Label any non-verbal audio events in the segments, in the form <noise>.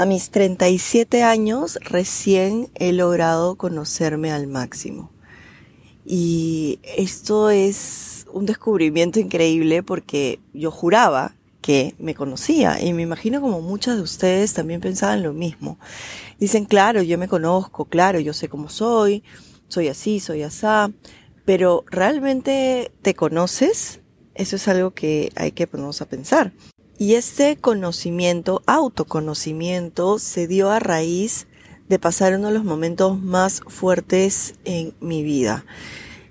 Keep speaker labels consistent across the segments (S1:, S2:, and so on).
S1: A mis 37 años recién he logrado conocerme al máximo. Y esto es un descubrimiento increíble porque yo juraba que me conocía y me imagino como muchas de ustedes también pensaban lo mismo. Dicen, claro, yo me conozco, claro, yo sé cómo soy, soy así, soy asá, pero ¿realmente te conoces? Eso es algo que hay que ponernos a pensar. Y este conocimiento, autoconocimiento, se dio a raíz de pasar uno de los momentos más fuertes en mi vida.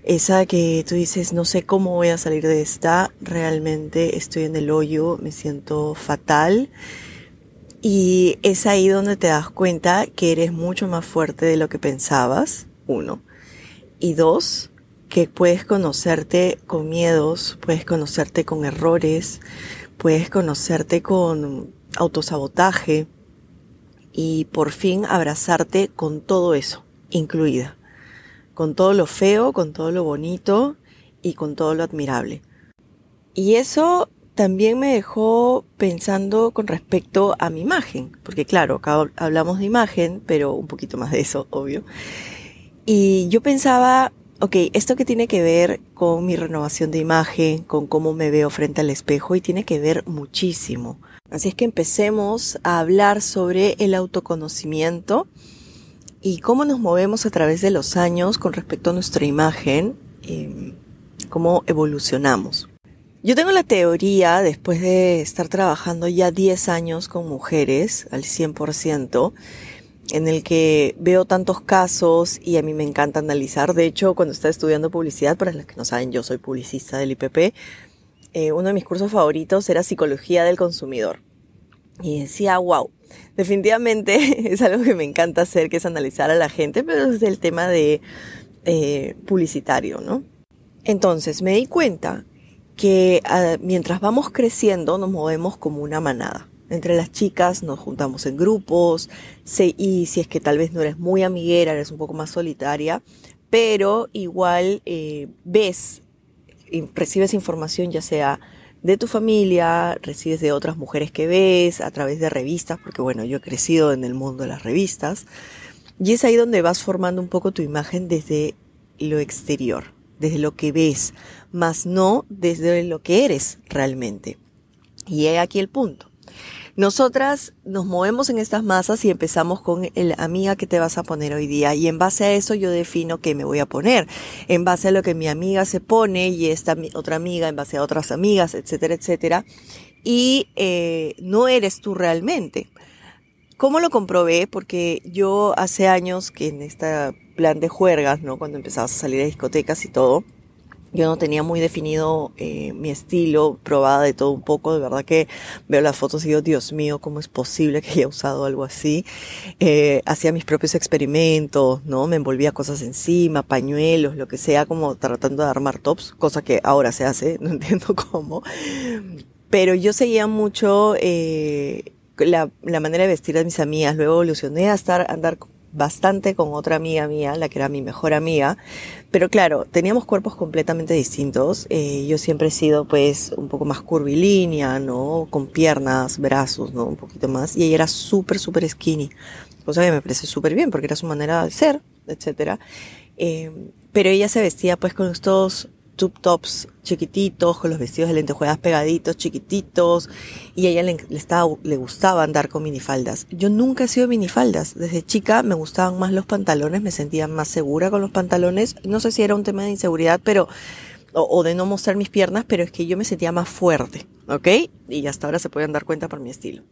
S1: Esa que tú dices, no sé cómo voy a salir de esta, realmente estoy en el hoyo, me siento fatal. Y es ahí donde te das cuenta que eres mucho más fuerte de lo que pensabas, uno. Y dos, que puedes conocerte con miedos, puedes conocerte con errores, puedes conocerte con autosabotaje y por fin abrazarte con todo eso, incluida con todo lo feo, con todo lo bonito y con todo lo admirable. Y eso también me dejó pensando con respecto a mi imagen, porque claro, acá hablamos de imagen, pero un poquito más de eso, obvio. Y yo pensaba, ok, esto que tiene que ver con mi renovación de imagen, con cómo me veo frente al espejo, y tiene que ver muchísimo. Así es que empecemos a hablar sobre el autoconocimiento y cómo nos movemos a través de los años con respecto a nuestra imagen, eh, cómo evolucionamos. Yo tengo la teoría, después de estar trabajando ya 10 años con mujeres al 100%, en el que veo tantos casos y a mí me encanta analizar. De hecho, cuando estaba estudiando publicidad, para los que no saben, yo soy publicista del IPP, eh, uno de mis cursos favoritos era psicología del consumidor. Y decía, wow, definitivamente <laughs> es algo que me encanta hacer, que es analizar a la gente, pero desde el tema de eh, publicitario, ¿no? Entonces me di cuenta que ah, mientras vamos creciendo nos movemos como una manada. Entre las chicas nos juntamos en grupos y si es que tal vez no eres muy amiguera, eres un poco más solitaria, pero igual eh, ves, recibes información ya sea de tu familia, recibes de otras mujeres que ves, a través de revistas, porque bueno, yo he crecido en el mundo de las revistas, y es ahí donde vas formando un poco tu imagen desde lo exterior, desde lo que ves, más no desde lo que eres realmente. Y he aquí el punto. Nosotras nos movemos en estas masas y empezamos con el amiga que te vas a poner hoy día y en base a eso yo defino qué me voy a poner, en base a lo que mi amiga se pone y esta otra amiga en base a otras amigas, etcétera, etcétera. Y eh, no eres tú realmente. ¿Cómo lo comprobé? Porque yo hace años que en este plan de juergas, ¿no? Cuando empezabas a salir a discotecas y todo, yo no tenía muy definido eh, mi estilo, probada de todo un poco, de verdad que veo las fotos y digo, Dios mío, ¿cómo es posible que haya usado algo así? Eh, hacía mis propios experimentos, ¿no? Me envolvía cosas encima, pañuelos, lo que sea, como tratando de armar tops, cosa que ahora se hace, <laughs> no entiendo cómo. Pero yo seguía mucho eh, la, la manera de vestir de mis amigas, luego evolucioné a estar, andar bastante con otra amiga mía, la que era mi mejor amiga, pero claro, teníamos cuerpos completamente distintos. Eh, yo siempre he sido pues un poco más curvilínea, ¿no? Con piernas, brazos, ¿no? Un poquito más. Y ella era súper, súper skinny. Cosa que me parece súper bien porque era su manera de ser, etcétera. Eh, pero ella se vestía pues con estos tube tops chiquititos, con los vestidos de lentejuelas pegaditos, chiquititos, y a ella le, estaba, le gustaba andar con minifaldas. Yo nunca he sido minifaldas. Desde chica me gustaban más los pantalones, me sentía más segura con los pantalones. No sé si era un tema de inseguridad, pero, o, o de no mostrar mis piernas, pero es que yo me sentía más fuerte, ¿ok? Y hasta ahora se pueden dar cuenta por mi estilo.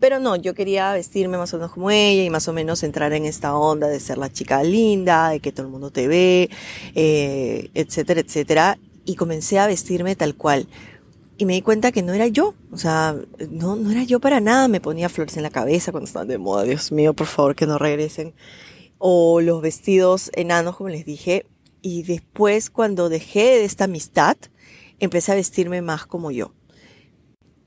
S1: Pero no, yo quería vestirme más o menos como ella y más o menos entrar en esta onda de ser la chica linda, de que todo el mundo te ve, eh, etcétera, etcétera. Y comencé a vestirme tal cual. Y me di cuenta que no era yo. O sea, no, no era yo para nada. Me ponía flores en la cabeza cuando estaban de moda. Dios mío, por favor, que no regresen. O los vestidos enanos, como les dije. Y después, cuando dejé de esta amistad, empecé a vestirme más como yo.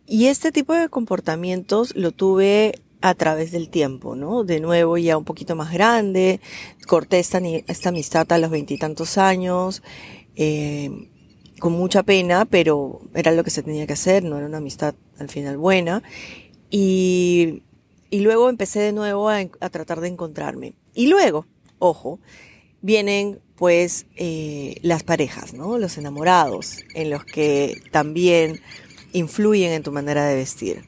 S1: Y este tipo de comportamientos lo tuve a través del tiempo, ¿no? De nuevo ya un poquito más grande, corté esta, esta amistad a los veintitantos años, eh, con mucha pena, pero era lo que se tenía que hacer, no era una amistad al final buena. Y, y luego empecé de nuevo a, a tratar de encontrarme. Y luego, ojo, vienen pues eh, las parejas, ¿no? Los enamorados, en los que también influyen en tu manera de vestir.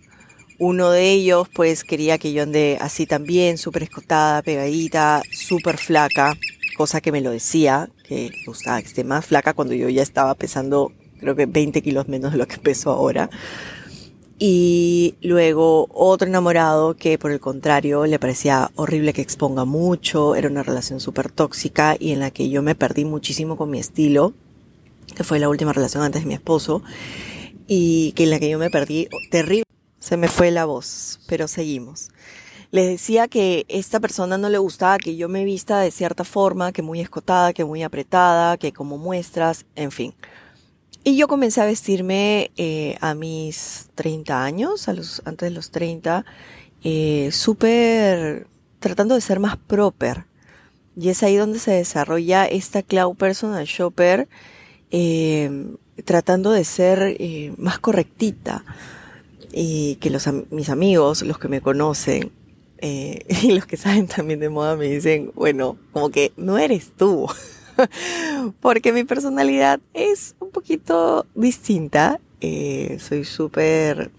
S1: Uno de ellos pues quería que yo ande así también, súper escotada, pegadita, súper flaca, cosa que me lo decía, que gustaba que esté más flaca cuando yo ya estaba pesando creo que 20 kilos menos de lo que peso ahora. Y luego otro enamorado que por el contrario le parecía horrible que exponga mucho, era una relación súper tóxica y en la que yo me perdí muchísimo con mi estilo, que fue la última relación antes de mi esposo, y que en la que yo me perdí terrible. Se me fue la voz, pero seguimos. Les decía que esta persona no le gustaba que yo me vista de cierta forma, que muy escotada, que muy apretada, que como muestras, en fin. Y yo comencé a vestirme eh, a mis 30 años, a los, antes de los 30, eh, súper tratando de ser más proper. Y es ahí donde se desarrolla esta Cloud Personal Shopper, eh, tratando de ser eh, más correctita. Y que los, mis amigos, los que me conocen, eh, <laughs> y los que saben también de moda me dicen, bueno, como que no eres tú. <laughs> porque mi personalidad es un poquito distinta. Eh, soy súper,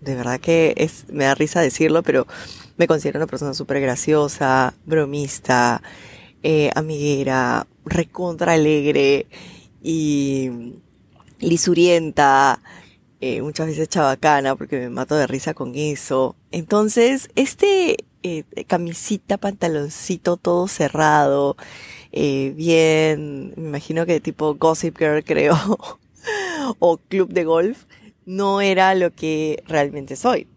S1: de verdad que es, me da risa decirlo, pero me considero una persona súper graciosa, bromista, eh, amiguera, recontra alegre y lisurienta, eh, muchas veces chabacana porque me mato de risa con eso. Entonces, este eh, camisita, pantaloncito todo cerrado, eh, bien, me imagino que tipo Gossip Girl <laughs> creo, o Club de Golf, no era lo que realmente soy.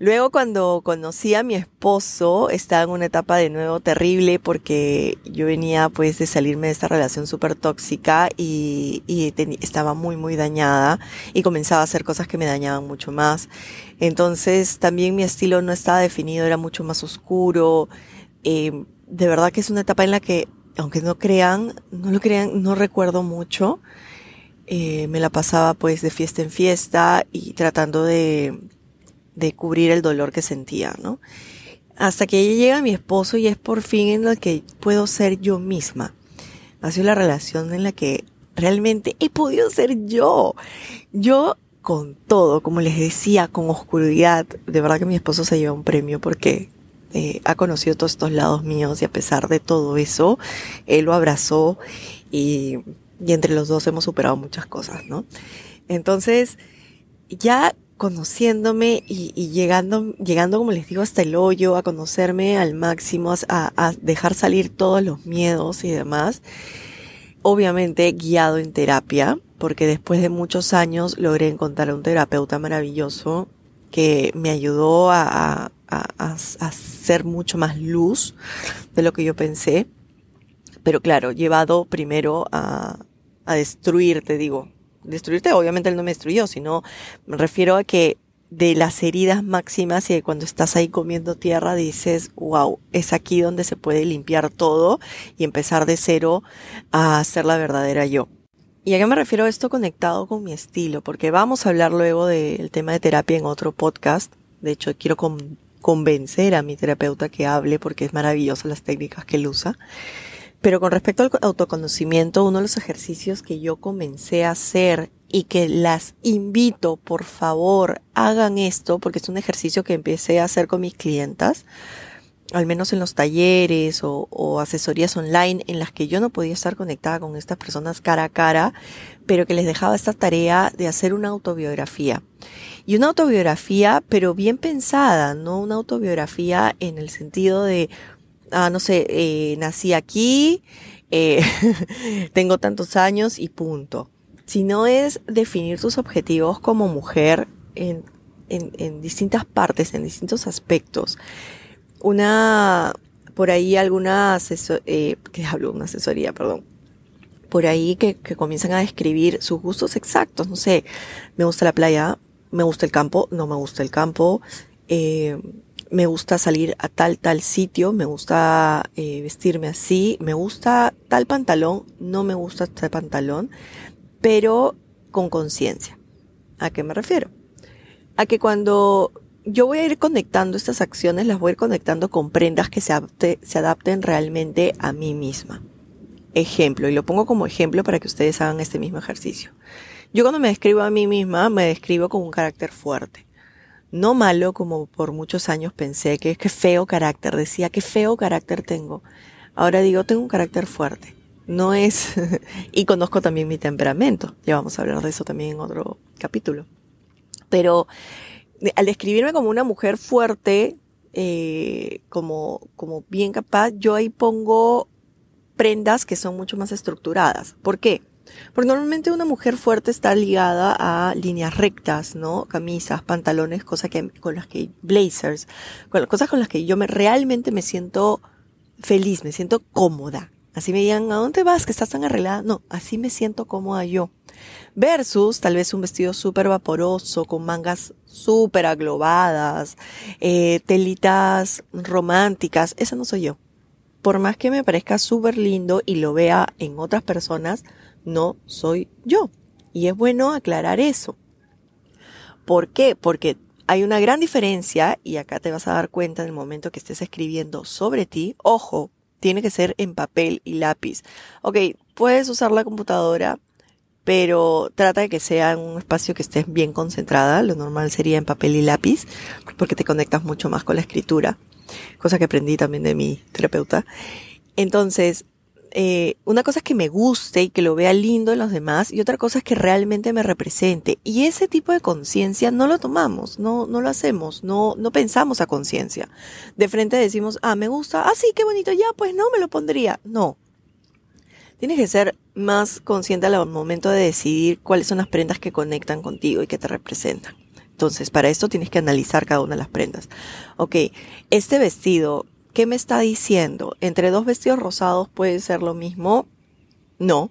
S1: Luego cuando conocí a mi esposo, estaba en una etapa de nuevo terrible porque yo venía pues de salirme de esta relación súper tóxica y, estaba muy muy dañada y comenzaba a hacer cosas que me dañaban mucho más. Entonces también mi estilo no estaba definido, era mucho más oscuro. Eh, de verdad que es una etapa en la que aunque no crean, no lo crean, no recuerdo mucho. Eh, me la pasaba pues de fiesta en fiesta y tratando de, de cubrir el dolor que sentía, ¿no? Hasta que llega mi esposo y es por fin en la que puedo ser yo misma. Ha sido la relación en la que realmente he podido ser yo. Yo con todo, como les decía, con oscuridad. De verdad que mi esposo se lleva un premio porque eh, ha conocido todos estos lados míos y a pesar de todo eso, él lo abrazó y, y entre los dos hemos superado muchas cosas, ¿no? Entonces, ya conociéndome y, y, llegando, llegando, como les digo, hasta el hoyo, a conocerme al máximo, a, a dejar salir todos los miedos y demás, obviamente guiado en terapia, porque después de muchos años logré encontrar a un terapeuta maravilloso que me ayudó a, a, a, ser mucho más luz de lo que yo pensé. Pero claro, llevado primero a, a destruirte, digo. Destruirte, obviamente él no me destruyó, sino me refiero a que de las heridas máximas y cuando estás ahí comiendo tierra dices, wow, es aquí donde se puede limpiar todo y empezar de cero a ser la verdadera yo. ¿Y a qué me refiero esto conectado con mi estilo? Porque vamos a hablar luego del tema de terapia en otro podcast. De hecho, quiero con convencer a mi terapeuta que hable porque es maravillosa las técnicas que él usa. Pero con respecto al autoconocimiento, uno de los ejercicios que yo comencé a hacer y que las invito, por favor, hagan esto, porque es un ejercicio que empecé a hacer con mis clientas, al menos en los talleres o, asesorías online en las que yo no podía estar conectada con estas personas cara a cara, pero que les dejaba esta tarea de hacer una autobiografía. Y una autobiografía, pero bien pensada, no una autobiografía en el sentido de, ah, no sé, eh, nací aquí, eh, <laughs> tengo tantos años y punto. Sino es definir tus objetivos como mujer en, en, en distintas partes, en distintos aspectos. Una, por ahí alguna asesor, eh, que hablo, una asesoría, perdón, por ahí que, que comienzan a describir sus gustos exactos, no sé, me gusta la playa, me gusta el campo, no me gusta el campo, eh, me gusta salir a tal, tal sitio, me gusta eh, vestirme así, me gusta tal pantalón, no me gusta tal pantalón, pero con conciencia. ¿A qué me refiero? A que cuando yo voy a ir conectando estas acciones, las voy a ir conectando con prendas que se, se adapten realmente a mí misma. Ejemplo, y lo pongo como ejemplo para que ustedes hagan este mismo ejercicio. Yo cuando me describo a mí misma, me describo con un carácter fuerte. No malo, como por muchos años pensé que es que feo carácter, decía que feo carácter tengo. Ahora digo, tengo un carácter fuerte. No es, <laughs> y conozco también mi temperamento. Ya vamos a hablar de eso también en otro capítulo. Pero al describirme como una mujer fuerte, eh, como, como bien capaz, yo ahí pongo prendas que son mucho más estructuradas. ¿Por qué? Porque normalmente una mujer fuerte está ligada a líneas rectas, ¿no? Camisas, pantalones, cosas que, con las que, blazers, con cosas con las que yo me, realmente me siento feliz, me siento cómoda. Así me digan, ¿a dónde vas? Que estás tan arreglada. No, así me siento cómoda yo. Versus tal vez un vestido súper vaporoso, con mangas súper aglobadas, eh, telitas románticas. Esa no soy yo. Por más que me parezca súper lindo y lo vea en otras personas, no soy yo. Y es bueno aclarar eso. ¿Por qué? Porque hay una gran diferencia, y acá te vas a dar cuenta en el momento que estés escribiendo sobre ti. Ojo, tiene que ser en papel y lápiz. Ok, puedes usar la computadora, pero trata de que sea en un espacio que estés bien concentrada. Lo normal sería en papel y lápiz, porque te conectas mucho más con la escritura, cosa que aprendí también de mi terapeuta. Entonces, eh, una cosa es que me guste y que lo vea lindo en los demás y otra cosa es que realmente me represente. Y ese tipo de conciencia no lo tomamos, no, no lo hacemos, no, no pensamos a conciencia. De frente decimos, ah, me gusta, ah, sí, qué bonito, ya, pues no me lo pondría. No. Tienes que ser más consciente al momento de decidir cuáles son las prendas que conectan contigo y que te representan. Entonces, para esto tienes que analizar cada una de las prendas. Ok, este vestido ¿Qué me está diciendo? ¿Entre dos vestidos rosados puede ser lo mismo? No.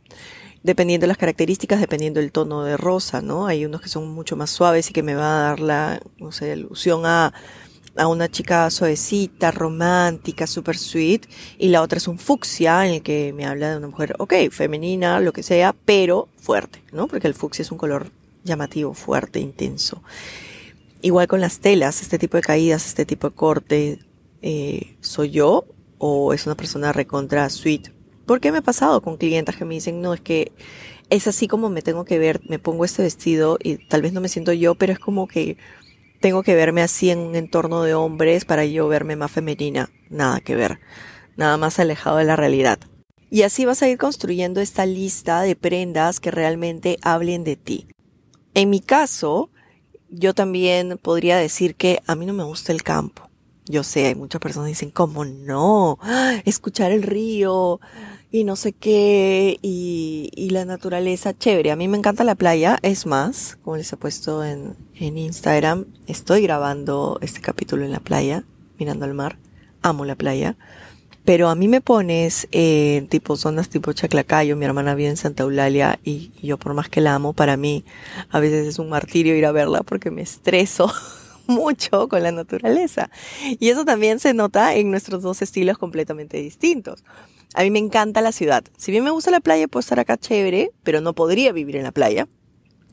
S1: Dependiendo de las características, dependiendo del tono de rosa, ¿no? Hay unos que son mucho más suaves y que me va a dar la, no sé, ilusión a, una chica suavecita, romántica, super sweet, y la otra es un fucsia en el que me habla de una mujer, ok, femenina, lo que sea, pero fuerte, ¿no? Porque el fucsia es un color llamativo, fuerte, intenso. Igual con las telas, este tipo de caídas, este tipo de corte, eh, soy yo o es una persona recontra sweet. qué me ha pasado con clientas que me dicen, no, es que es así como me tengo que ver, me pongo este vestido y tal vez no me siento yo, pero es como que tengo que verme así en un entorno de hombres para yo verme más femenina. Nada que ver. Nada más alejado de la realidad. Y así vas a ir construyendo esta lista de prendas que realmente hablen de ti. En mi caso, yo también podría decir que a mí no me gusta el campo. Yo sé, hay muchas personas que dicen, ¿cómo no? Escuchar el río y no sé qué, y, y la naturaleza, chévere. A mí me encanta la playa, es más, como les he puesto en, Instagram, estoy grabando este capítulo en la playa, mirando al mar, amo la playa. Pero a mí me pones eh, tipo zonas tipo Chaclacayo, mi hermana vive en Santa Eulalia y yo por más que la amo, para mí a veces es un martirio ir a verla porque me estreso. <laughs> <laughs> mucho con la naturaleza. Y eso también se nota en nuestros dos estilos completamente distintos. A mí me encanta la ciudad. Si bien me gusta la playa, puedo estar acá chévere, pero no podría vivir en la playa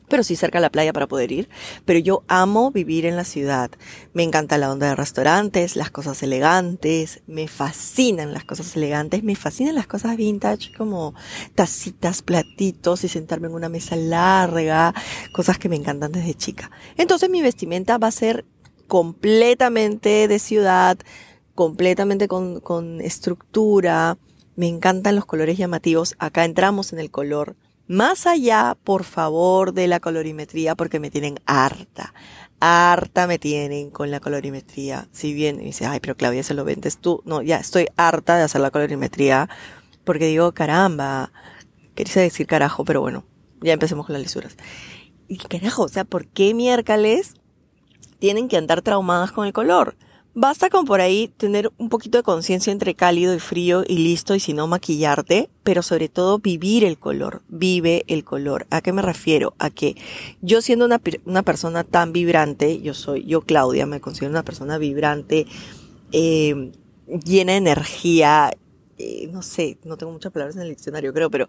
S1: pero sí cerca de la playa para poder ir. Pero yo amo vivir en la ciudad. Me encanta la onda de restaurantes, las cosas elegantes, me fascinan las cosas elegantes, me fascinan las cosas vintage como tacitas, platitos y sentarme en una mesa larga, cosas que me encantan desde chica. Entonces mi vestimenta va a ser completamente de ciudad, completamente con, con estructura. Me encantan los colores llamativos. Acá entramos en el color más allá, por favor, de la colorimetría, porque me tienen harta. Harta me tienen con la colorimetría. Si bien me dice, ay, pero Claudia, se lo vendes tú. No, ya estoy harta de hacer la colorimetría, porque digo, caramba. Quería decir carajo, pero bueno, ya empecemos con las lisuras. Y carajo, o sea, ¿por qué miércoles tienen que andar traumadas con el color? Basta con por ahí tener un poquito de conciencia entre cálido y frío y listo y si no maquillarte, pero sobre todo vivir el color, vive el color. ¿A qué me refiero? A que yo siendo una, una persona tan vibrante, yo soy, yo Claudia me considero una persona vibrante, eh, llena de energía, eh, no sé, no tengo muchas palabras en el diccionario creo, pero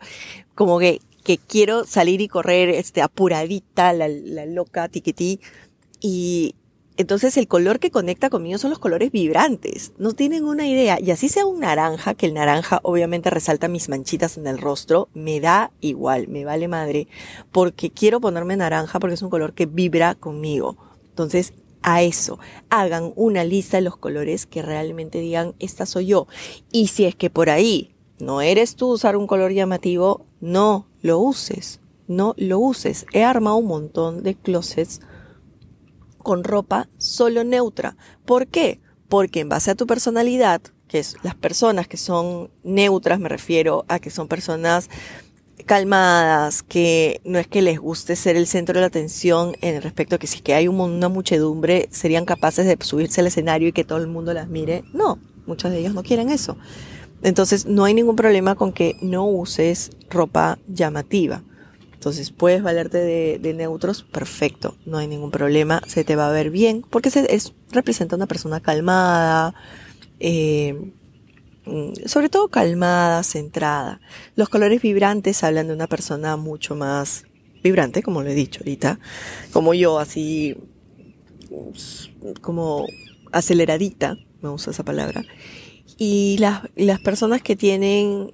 S1: como que, que quiero salir y correr, este, apuradita, la, la loca, tiquití, y, Entonces el color que conecta conmigo son los colores vibrantes. No tienen una idea. Y así sea un naranja, que el naranja obviamente resalta mis manchitas en el rostro, me da igual, me vale madre, porque quiero ponerme naranja porque es un color que vibra conmigo. Entonces a eso. Hagan una lista de los colores que realmente digan, esta soy yo. Y si es que por ahí no eres tú usar un color llamativo, no lo uses. No lo uses. He armado un montón de closets con ropa solo neutra. ¿Por qué? Porque en base a tu personalidad, que es las personas que son neutras, me refiero a que son personas calmadas, que no es que les guste ser el centro de la atención en respecto a que si que hay una muchedumbre serían capaces de subirse al escenario y que todo el mundo las mire. No, muchos de ellos no quieren eso. Entonces no hay ningún problema con que no uses ropa llamativa. Entonces puedes valerte de, neutros, perfecto, no hay ningún problema, se te va a ver bien, porque se, es, representa una persona calmada, eh, mm, sobre todo calmada, centrada. Los colores vibrantes hablan de una persona mucho más vibrante, como lo he dicho ahorita, como yo, así como aceleradita, me uso esa palabra. Y las, las personas que tienen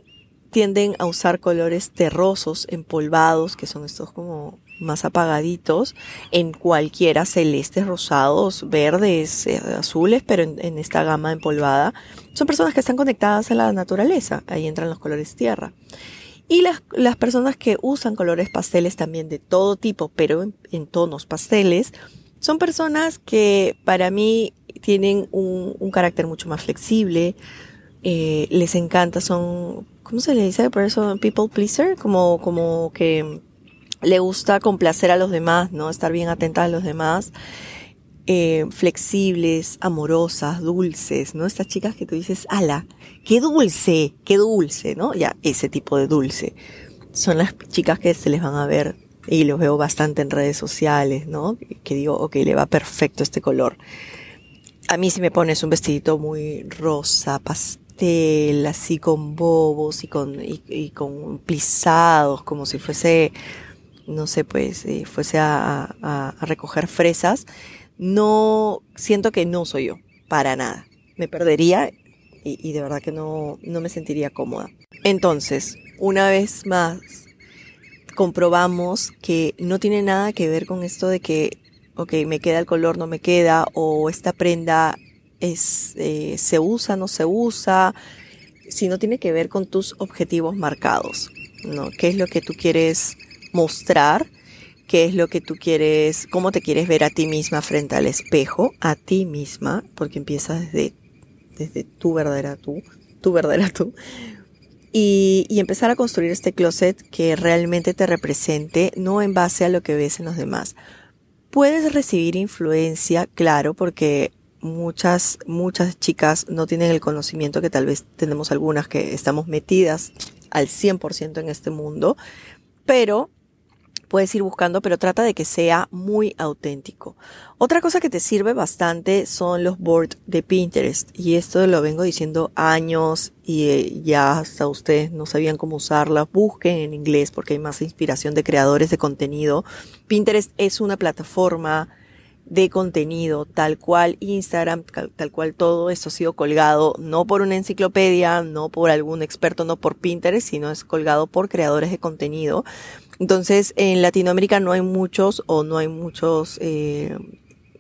S1: tienden a usar colores terrosos, empolvados, que son estos como más apagaditos, en cualquiera, celestes, rosados, verdes, eh, azules, pero en, esta gama empolvada. Son personas que están conectadas a la naturaleza, ahí entran los colores tierra. Y las, las personas que usan colores pasteles también de todo tipo, pero en, tonos pasteles, son personas que para mí tienen un, un carácter mucho más flexible, eh, les encanta, son ¿cómo se le dice? Person, people pleaser, como, como que le gusta complacer a los demás, ¿no? Estar bien atenta a los demás. Eh, flexibles, amorosas, dulces, ¿no? Estas chicas que tú dices, ala, qué dulce, qué dulce, ¿no? Ya, ese tipo de dulce. Son las chicas que se les van a ver y los veo bastante en redes sociales, ¿no? Que digo, ok, le va perfecto este color. A mí si me pones un vestidito muy rosa, pastel, así con bobos y con, y, con plisados, como si fuese, no sé, pues, eh, fuese a, a, recoger fresas, no, siento que no soy yo, para nada. Me perdería y, y de verdad que no, no me sentiría cómoda. Entonces, una vez más, comprobamos que no tiene nada que ver con esto de que, ok, me queda el color, no me queda, o esta prenda eh, se usa, no se usa, sino tiene que ver con tus objetivos marcados, ¿no? ¿Qué es lo que tú quieres mostrar? ¿Qué es lo que tú quieres, cómo te quieres ver a ti misma frente al espejo, a ti misma, porque empieza desde, desde tu verdadera tú, tu verdadera tú, y, y, empezar a construir este closet que realmente te represente, no en base a lo que ves en los demás. Puedes recibir influencia, claro, porque muchas, muchas chicas no tienen el conocimiento que tal vez tenemos algunas que estamos metidas al 100% en este mundo, pero puedes ir buscando, pero trata de que sea muy auténtico. Otra cosa que te sirve bastante son los boards de Pinterest. Y esto lo vengo diciendo años y eh, ya hasta ustedes no sabían cómo usarla. Busquen en inglés porque hay más inspiración de creadores de contenido. Pinterest es una plataforma de contenido, tal cual Instagram, tal cual todo esto ha sido colgado no por una enciclopedia, no por algún experto, no por Pinterest, sino es colgado por creadores de contenido. Entonces, en Latinoamérica no hay muchos o no hay muchos eh,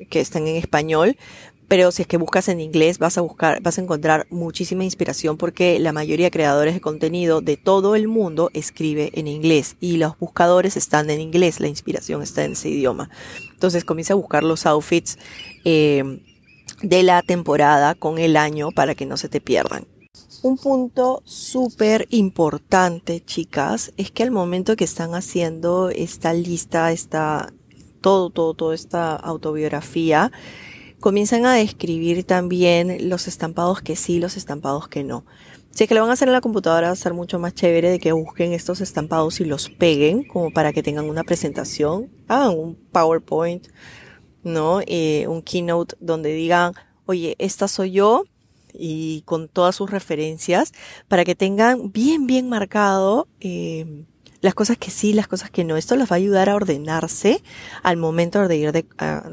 S1: que están en español, pero si es que buscas en inglés vas a buscar, vas a encontrar muchísima inspiración porque la mayoría de creadores de contenido de todo el mundo escribe en inglés y los buscadores están en inglés, la inspiración está en ese idioma. Entonces comienza a buscar los outfits eh, de la temporada con el año para que no se te pierdan. Un punto súper importante, chicas, es que al momento que están haciendo esta lista, esta, todo, todo, toda esta autobiografía, comienzan a describir también los estampados que sí, los estampados que no. Si es que lo van a hacer en la computadora va a ser mucho más chévere de que busquen estos estampados y los peguen como para que tengan una presentación, hagan un PowerPoint, ¿no? Eh, un keynote donde digan, oye, esta soy yo y con todas sus referencias para que tengan bien, bien marcado eh, las cosas que sí, las cosas que no. Esto les va a ayudar a ordenarse al momento de ir, de,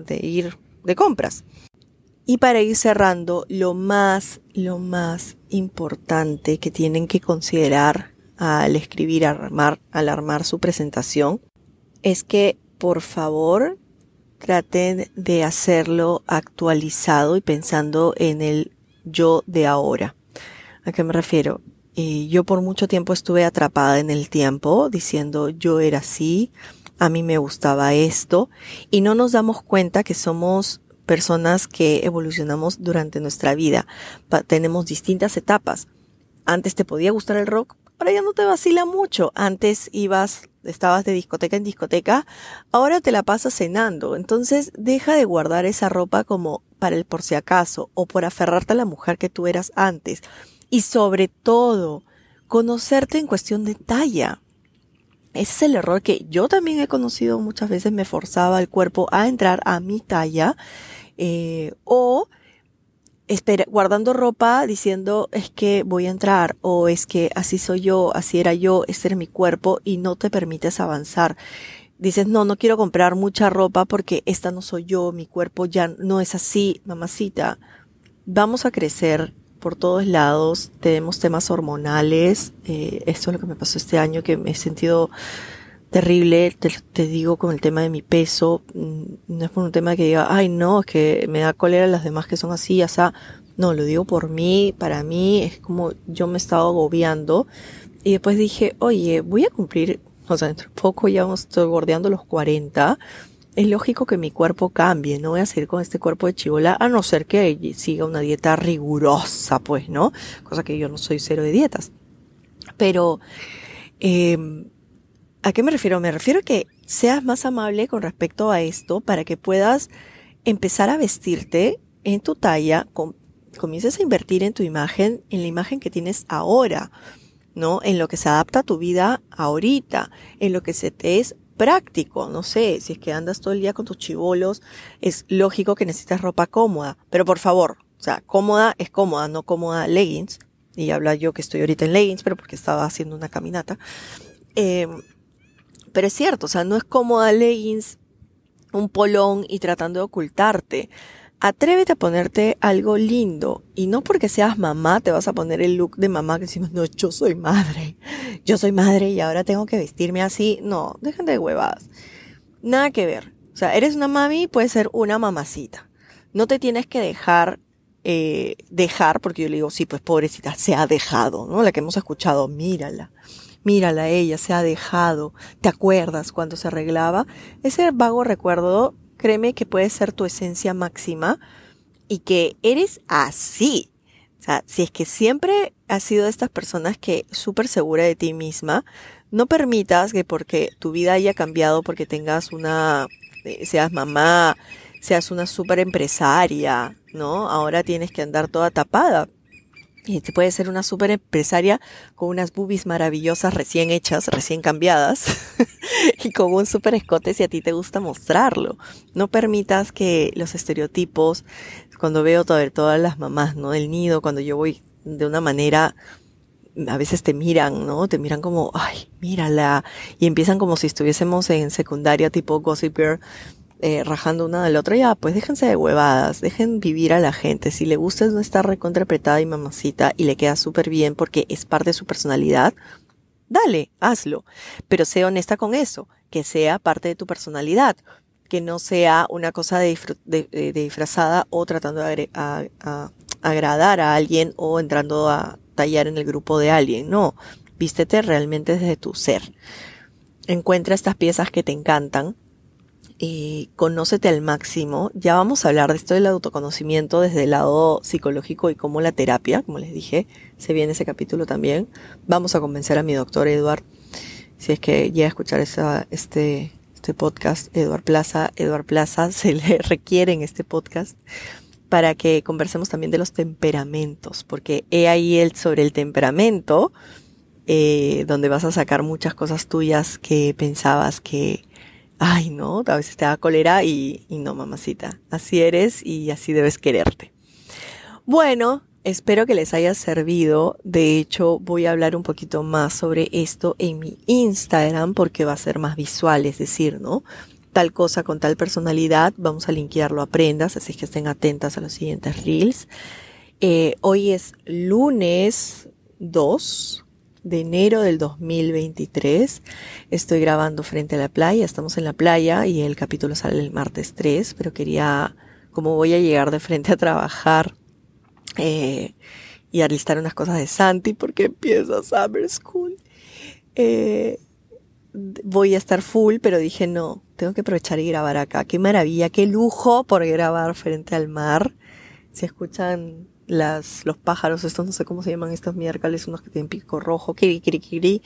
S1: de ir de compras. Y para ir cerrando, lo más, lo más importante que tienen que considerar al escribir, armar, al armar su presentación, es que por favor traten de hacerlo actualizado y pensando en el yo de ahora. ¿A qué me refiero? Eh, yo por mucho tiempo estuve atrapada en el tiempo diciendo yo era así, a mí me gustaba esto y no nos damos cuenta que somos personas que evolucionamos durante nuestra vida. tenemos distintas etapas. Antes te podía gustar el rock, ahora ya no te vacila mucho. Antes ibas, estabas de discoteca en discoteca, ahora te la pasas cenando. Entonces deja de guardar esa ropa como para el por si acaso o por aferrarte a la mujer que tú eras antes. Y sobre todo, conocerte en cuestión de talla. Ese es el error que yo también he conocido muchas veces, me forzaba el cuerpo a entrar a mi talla eh, o guardando ropa diciendo es que voy a entrar o es que así soy yo, así era yo, este era mi cuerpo y no te permites avanzar. Dices, no, no quiero comprar mucha ropa porque esta no soy yo, mi cuerpo ya no es así, mamacita. Vamos a crecer por todos lados, tenemos temas hormonales, eh, esto es lo que me pasó este año, que me he sentido terrible, te, digo, con el tema de mi peso, mm, no es por un tema que diga, ay no, es que me da cólera las demás que son así, o sea, no, lo digo por mí, para mí, es como yo me estaba agobiando, y después dije, oye, voy a cumplir, o sea, dentro de poco ya estoy bordeando los 40, es lógico que mi cuerpo cambie, no voy a seguir con este cuerpo de chivola, a no ser que siga una dieta rigurosa, pues, ¿no? Cosa que yo no soy cero de dietas. Pero, eh, ¿a qué me refiero? Me refiero a que seas más amable con respecto a esto para que puedas empezar a vestirte en tu talla, comiences a invertir en tu imagen, en la imagen que tienes ahora, ¿no? En lo que se adapta a tu vida ahorita, en lo que se te es práctico, no sé, si es que andas todo el día con tus chivolos, es lógico que necesitas ropa cómoda, pero por favor, o sea, cómoda es cómoda, no cómoda leggings, y habla yo que estoy ahorita en leggings, pero porque estaba haciendo una caminata, eh, pero es cierto, o sea, no es cómoda leggings, un polón y tratando de ocultarte. Atrévete a ponerte algo lindo y no porque seas mamá te vas a poner el look de mamá que decimos, no, yo soy madre, yo soy madre y ahora tengo que vestirme así. No, dejen de huevadas. Nada que ver. O sea, eres una mami, puedes ser una mamacita. No te tienes que dejar, eh, dejar, porque yo le digo, sí, pues pobrecita, se ha dejado, ¿no? La que hemos escuchado, mírala. Mírala, ella se ha dejado. ¿Te acuerdas cuando se arreglaba? Ese vago recuerdo créeme que puede ser tu esencia máxima y que eres así. O sea, si es que siempre has sido de estas personas que súper segura de ti misma, no permitas que porque tu vida haya cambiado, porque tengas una, eh, seas mamá, seas una súper empresaria, ¿no? Ahora tienes que andar toda tapada. Y te puede ser una súper empresaria con unas boobies maravillosas recién hechas, recién cambiadas, <laughs> y con un súper escote si a ti te gusta mostrarlo. No permitas que los estereotipos, cuando veo todas las mamás, ¿no? Del nido, cuando yo voy de una manera, a veces te miran, ¿no? Te miran como, ay, mírala. Y empiezan como si estuviésemos en secundaria tipo Gossip Girl eh, rajando una del otro, ya, pues déjense de huevadas, dejen vivir a la gente. Si le gusta no estar recontrapretada y mamacita y le queda súper bien porque es parte de su personalidad, dale, hazlo. Pero sé honesta con eso, que sea parte de tu personalidad, que no sea una cosa de, disfrazada o tratando de agradar a alguien o entrando a tallar en el grupo de alguien. No, vístete realmente desde tu ser. Encuentra estas piezas que te encantan, y conócete al máximo. Ya vamos a hablar de esto del autoconocimiento desde el lado psicológico y como la terapia, como les dije, se viene ese capítulo también. Vamos a convencer a mi doctor Eduard, si es que llega a escuchar esa, este, este podcast, Eduard Plaza, Eduard Plaza, <laughs> se le requiere en este podcast para que conversemos también de los temperamentos, porque he ahí el sobre el temperamento, eh, donde vas a sacar muchas cosas tuyas que pensabas que ay no, a veces te da cólera y, y no, mamacita, así eres y así debes quererte. Bueno, espero que les haya servido. De hecho, voy a hablar un poquito más sobre esto en mi Instagram porque va a ser más visual, es decir, ¿no? tal cosa con tal personalidad, vamos a linkearlo a prendas, así que estén atentas a los siguientes reels. Eh, hoy es lunes 2 de enero del 2023. Estoy grabando frente a la playa, estamos en la playa y el capítulo sale el martes 3, pero quería, como voy a llegar de frente a trabajar eh, y a listar unas cosas de Santi porque empieza Summer School, eh, voy a estar full, pero dije no, tengo que aprovechar y grabar acá. Qué maravilla, qué lujo por grabar frente al mar. Se escuchan las, los pájaros, estos no sé cómo se llaman estos miércoles, unos que tienen pico rojo, kiri, kiri, kiri.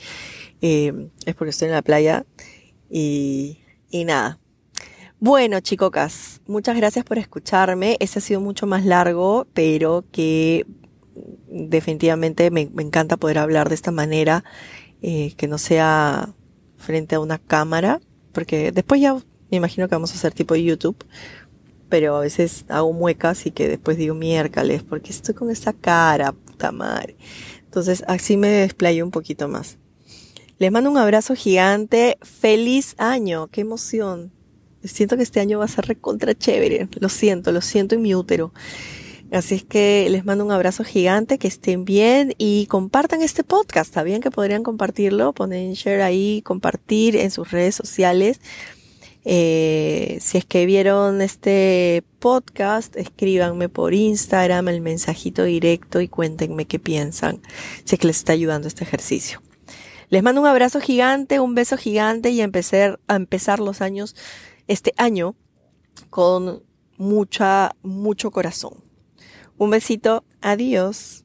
S1: Eh, es porque estoy en la playa y, y nada. Bueno, chicocas, muchas gracias por escucharme. Ese ha sido mucho más largo, pero que definitivamente me, me encanta poder hablar de esta manera, eh, que no sea frente a una cámara, porque después ya me imagino que vamos a hacer tipo YouTube, pero a veces hago muecas y que después digo miércoles, porque estoy con esa cara, puta madre. Entonces así me desplayo un poquito más. Les mando un abrazo gigante, feliz año, qué emoción. Siento que este año va a ser recontra chévere, lo siento, lo siento en mi útero. Así es que les mando un abrazo gigante, que estén bien y compartan este podcast. Está bien que podrían compartirlo, poner share ahí, compartir en sus redes sociales. Eh, si es que vieron este podcast, escríbanme por Instagram el mensajito directo y cuéntenme qué piensan, si es que les está ayudando este ejercicio. Les mando un abrazo gigante, un beso gigante y empezar, a empezar los años, este año, con mucha, mucho corazón. Un besito, adiós.